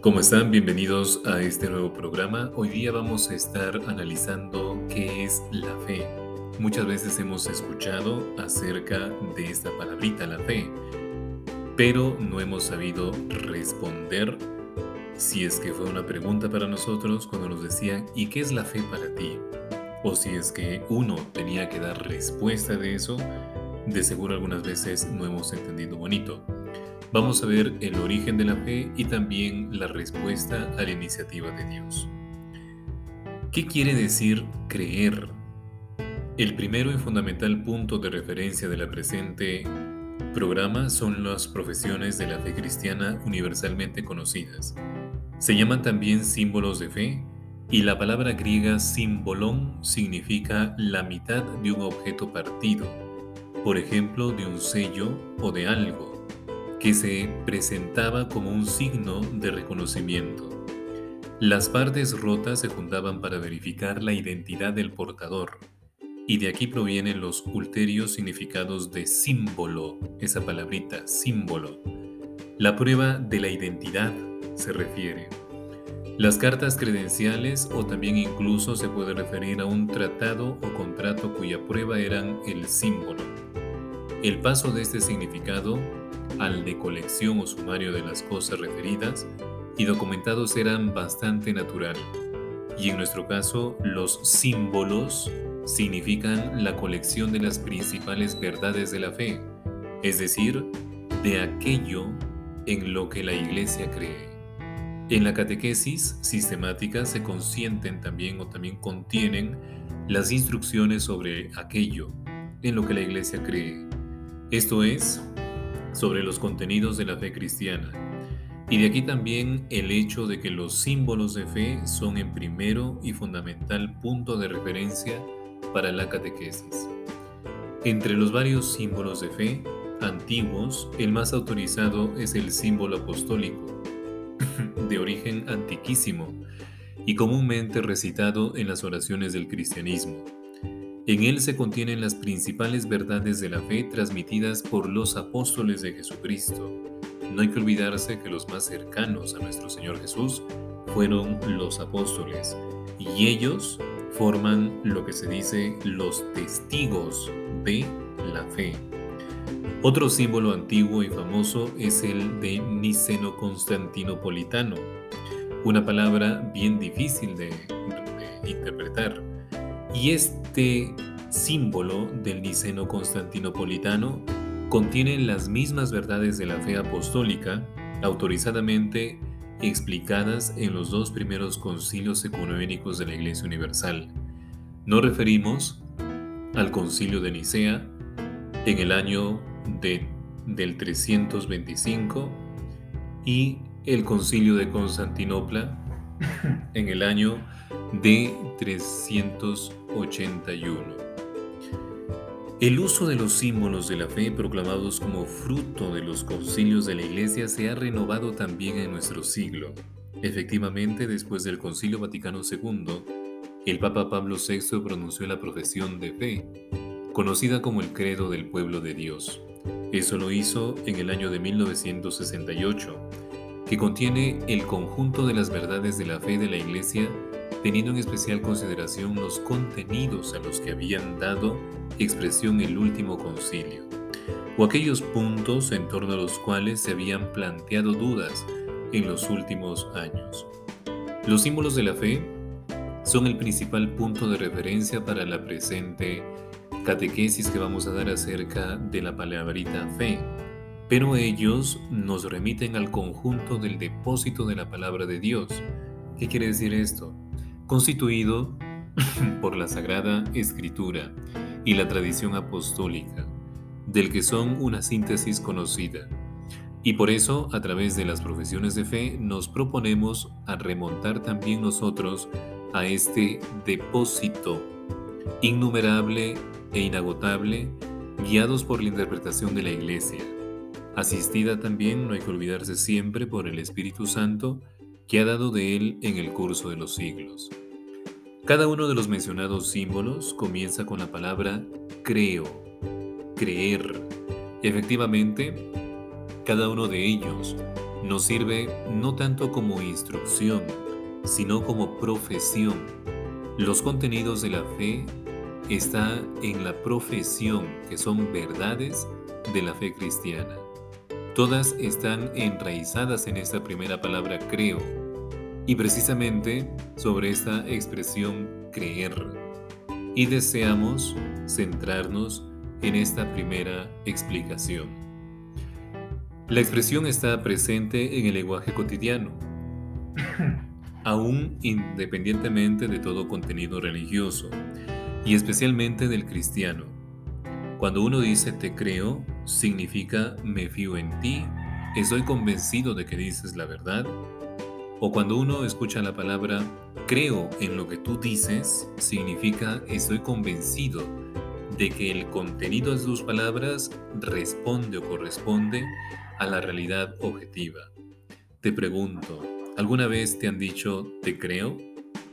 ¿Cómo están? Bienvenidos a este nuevo programa. Hoy día vamos a estar analizando qué es la fe. Muchas veces hemos escuchado acerca de esta palabrita, la fe, pero no hemos sabido responder si es que fue una pregunta para nosotros cuando nos decían ¿y qué es la fe para ti? O si es que uno tenía que dar respuesta de eso, de seguro algunas veces no hemos entendido bonito. Vamos a ver el origen de la fe y también la respuesta a la iniciativa de Dios. ¿Qué quiere decir creer? El primero y fundamental punto de referencia de la presente programa son las profesiones de la fe cristiana universalmente conocidas. Se llaman también símbolos de fe y la palabra griega símbolón significa la mitad de un objeto partido, por ejemplo de un sello o de algo que se presentaba como un signo de reconocimiento. Las partes rotas se juntaban para verificar la identidad del portador, y de aquí provienen los ulterios significados de símbolo, esa palabrita, símbolo. La prueba de la identidad se refiere. Las cartas credenciales o también incluso se puede referir a un tratado o contrato cuya prueba eran el símbolo. El paso de este significado al de colección o sumario de las cosas referidas y documentados eran bastante natural. Y en nuestro caso, los símbolos significan la colección de las principales verdades de la fe, es decir, de aquello en lo que la Iglesia cree. En la catequesis sistemática se consienten también o también contienen las instrucciones sobre aquello en lo que la Iglesia cree. Esto es, sobre los contenidos de la fe cristiana. Y de aquí también el hecho de que los símbolos de fe son en primero y fundamental punto de referencia para la catequesis. Entre los varios símbolos de fe antiguos, el más autorizado es el símbolo apostólico, de origen antiquísimo y comúnmente recitado en las oraciones del cristianismo. En él se contienen las principales verdades de la fe transmitidas por los apóstoles de Jesucristo. No hay que olvidarse que los más cercanos a nuestro Señor Jesús fueron los apóstoles, y ellos forman lo que se dice los testigos de la fe. Otro símbolo antiguo y famoso es el de Niceno-Constantinopolitano, una palabra bien difícil de interpretar y este símbolo del Niceno Constantinopolitano contiene las mismas verdades de la fe apostólica autorizadamente explicadas en los dos primeros concilios ecuménicos de la Iglesia Universal. Nos referimos al concilio de Nicea en el año de, del 325 y el concilio de Constantinopla en el año de 381. El uso de los símbolos de la fe proclamados como fruto de los concilios de la Iglesia se ha renovado también en nuestro siglo. Efectivamente, después del Concilio Vaticano II, el Papa Pablo VI pronunció la profesión de fe, conocida como el credo del pueblo de Dios. Eso lo hizo en el año de 1968 que contiene el conjunto de las verdades de la fe de la Iglesia, teniendo en especial consideración los contenidos a los que habían dado expresión el último concilio, o aquellos puntos en torno a los cuales se habían planteado dudas en los últimos años. Los símbolos de la fe son el principal punto de referencia para la presente catequesis que vamos a dar acerca de la palabrita fe pero ellos nos remiten al conjunto del depósito de la palabra de Dios. ¿Qué quiere decir esto? Constituido por la Sagrada Escritura y la tradición apostólica, del que son una síntesis conocida. Y por eso, a través de las profesiones de fe, nos proponemos a remontar también nosotros a este depósito innumerable e inagotable, guiados por la interpretación de la Iglesia asistida también, no hay que olvidarse siempre, por el Espíritu Santo que ha dado de él en el curso de los siglos. Cada uno de los mencionados símbolos comienza con la palabra creo, creer. Efectivamente, cada uno de ellos nos sirve no tanto como instrucción, sino como profesión. Los contenidos de la fe están en la profesión, que son verdades de la fe cristiana. Todas están enraizadas en esta primera palabra creo, y precisamente sobre esta expresión creer. Y deseamos centrarnos en esta primera explicación. La expresión está presente en el lenguaje cotidiano, aún independientemente de todo contenido religioso, y especialmente del cristiano. Cuando uno dice te creo, significa me fío en ti, estoy convencido de que dices la verdad. O cuando uno escucha la palabra creo en lo que tú dices, significa estoy convencido de que el contenido de tus palabras responde o corresponde a la realidad objetiva. Te pregunto, ¿alguna vez te han dicho te creo?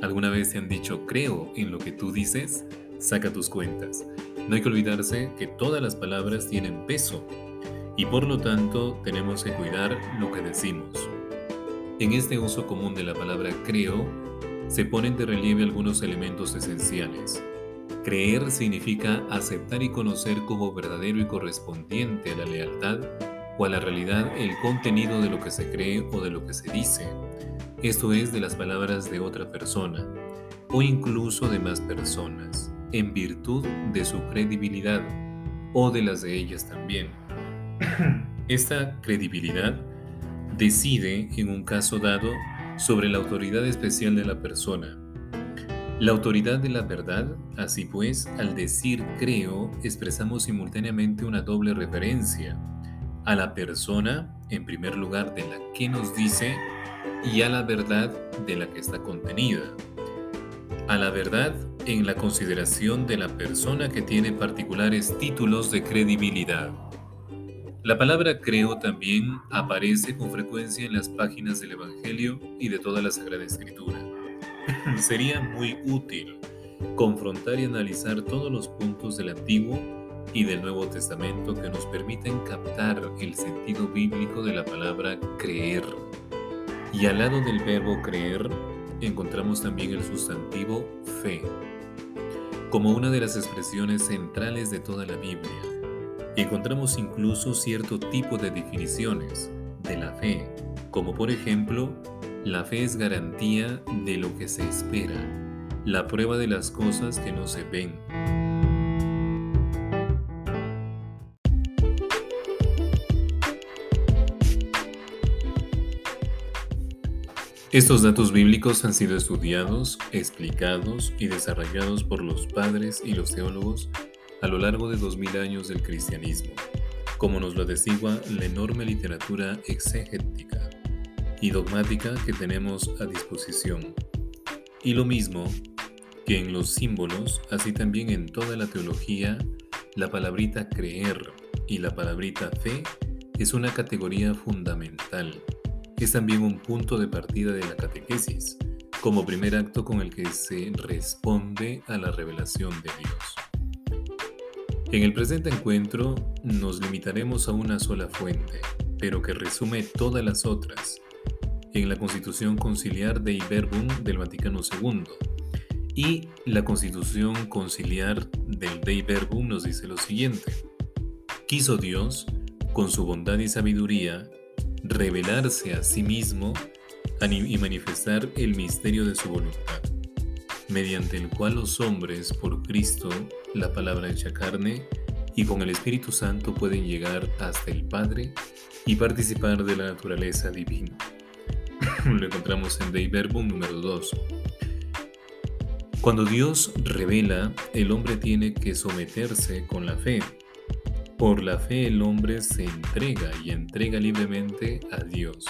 ¿Alguna vez te han dicho creo en lo que tú dices? Saca tus cuentas. No hay que olvidarse que todas las palabras tienen peso y por lo tanto tenemos que cuidar lo que decimos. En este uso común de la palabra creo, se ponen de relieve algunos elementos esenciales. Creer significa aceptar y conocer como verdadero y correspondiente a la lealtad o a la realidad el contenido de lo que se cree o de lo que se dice. Esto es de las palabras de otra persona o incluso de más personas, en virtud de su credibilidad o de las de ellas también. Esta credibilidad decide, en un caso dado, sobre la autoridad especial de la persona la autoridad de la verdad, así pues, al decir creo, expresamos simultáneamente una doble referencia a la persona, en primer lugar, de la que nos dice, y a la verdad de la que está contenida. A la verdad en la consideración de la persona que tiene particulares títulos de credibilidad. La palabra creo también aparece con frecuencia en las páginas del Evangelio y de toda la Sagrada Escritura. Sería muy útil confrontar y analizar todos los puntos del Antiguo y del Nuevo Testamento que nos permiten captar el sentido bíblico de la palabra creer. Y al lado del verbo creer encontramos también el sustantivo fe, como una de las expresiones centrales de toda la Biblia. Encontramos incluso cierto tipo de definiciones de la fe, como por ejemplo la fe es garantía de lo que se espera, la prueba de las cosas que no se ven. Estos datos bíblicos han sido estudiados, explicados y desarrollados por los padres y los teólogos a lo largo de dos mil años del cristianismo, como nos lo atestigua la enorme literatura exegética y dogmática que tenemos a disposición. Y lo mismo que en los símbolos, así también en toda la teología, la palabrita creer y la palabrita fe es una categoría fundamental. Es también un punto de partida de la catequesis, como primer acto con el que se responde a la revelación de Dios. En el presente encuentro nos limitaremos a una sola fuente, pero que resume todas las otras, en la Constitución Conciliar Dei Verbum del Vaticano II. Y la Constitución Conciliar del Dei Verbum nos dice lo siguiente. Quiso Dios, con su bondad y sabiduría, revelarse a sí mismo y manifestar el misterio de su voluntad, mediante el cual los hombres, por Cristo, la palabra hecha carne, y con el Espíritu Santo pueden llegar hasta el Padre y participar de la naturaleza divina. lo encontramos en Dei Verbum número 2. Cuando Dios revela, el hombre tiene que someterse con la fe. Por la fe el hombre se entrega y entrega libremente a Dios.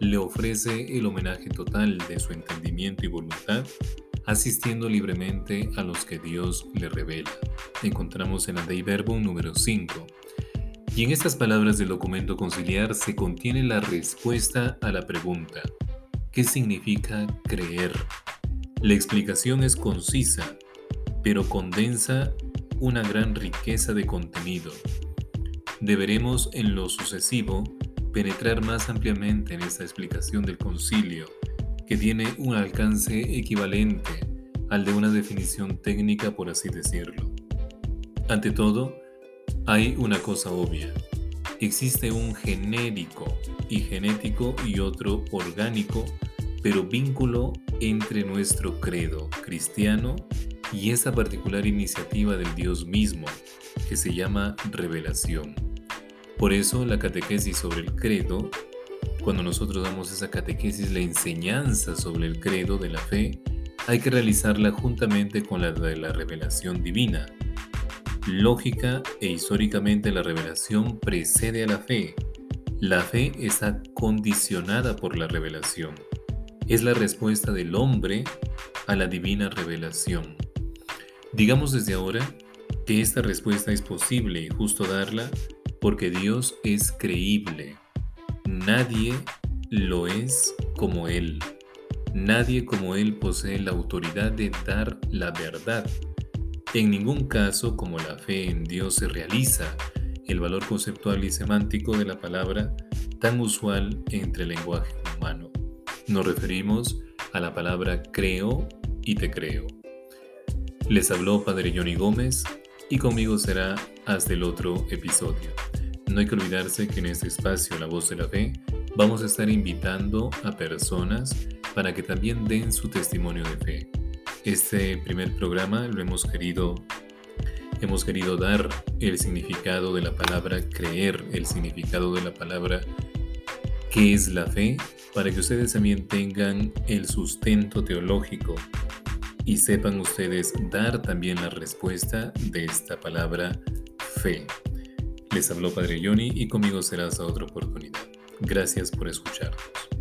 Le ofrece el homenaje total de su entendimiento y voluntad, asistiendo libremente a los que Dios le revela. Encontramos en la Dei Verbum número 5. Y en estas palabras del documento conciliar se contiene la respuesta a la pregunta, ¿qué significa creer? La explicación es concisa, pero condensa una gran riqueza de contenido. Deberemos en lo sucesivo penetrar más ampliamente en esta explicación del concilio, que tiene un alcance equivalente al de una definición técnica, por así decirlo. Ante todo, hay una cosa obvia. Existe un genérico y genético y otro orgánico, pero vínculo entre nuestro credo cristiano y esa particular iniciativa del Dios mismo, que se llama revelación. Por eso la catequesis sobre el credo, cuando nosotros damos esa catequesis, la enseñanza sobre el credo de la fe, hay que realizarla juntamente con la de la revelación divina. Lógica e históricamente la revelación precede a la fe. La fe está condicionada por la revelación. Es la respuesta del hombre a la divina revelación. Digamos desde ahora que esta respuesta es posible y justo darla porque Dios es creíble. Nadie lo es como Él. Nadie como Él posee la autoridad de dar la verdad. En ningún caso, como la fe en Dios se realiza, el valor conceptual y semántico de la palabra tan usual entre el lenguaje humano. Nos referimos a la palabra creo y te creo. Les habló Padre Johnny Gómez y conmigo será hasta el otro episodio. No hay que olvidarse que en este espacio La Voz de la Fe vamos a estar invitando a personas para que también den su testimonio de fe. Este primer programa lo hemos querido hemos querido dar el significado de la palabra creer, el significado de la palabra qué es la fe, para que ustedes también tengan el sustento teológico y sepan ustedes dar también la respuesta de esta palabra fe. Les habló Padre Johnny y conmigo será hasta otra oportunidad. Gracias por escucharnos.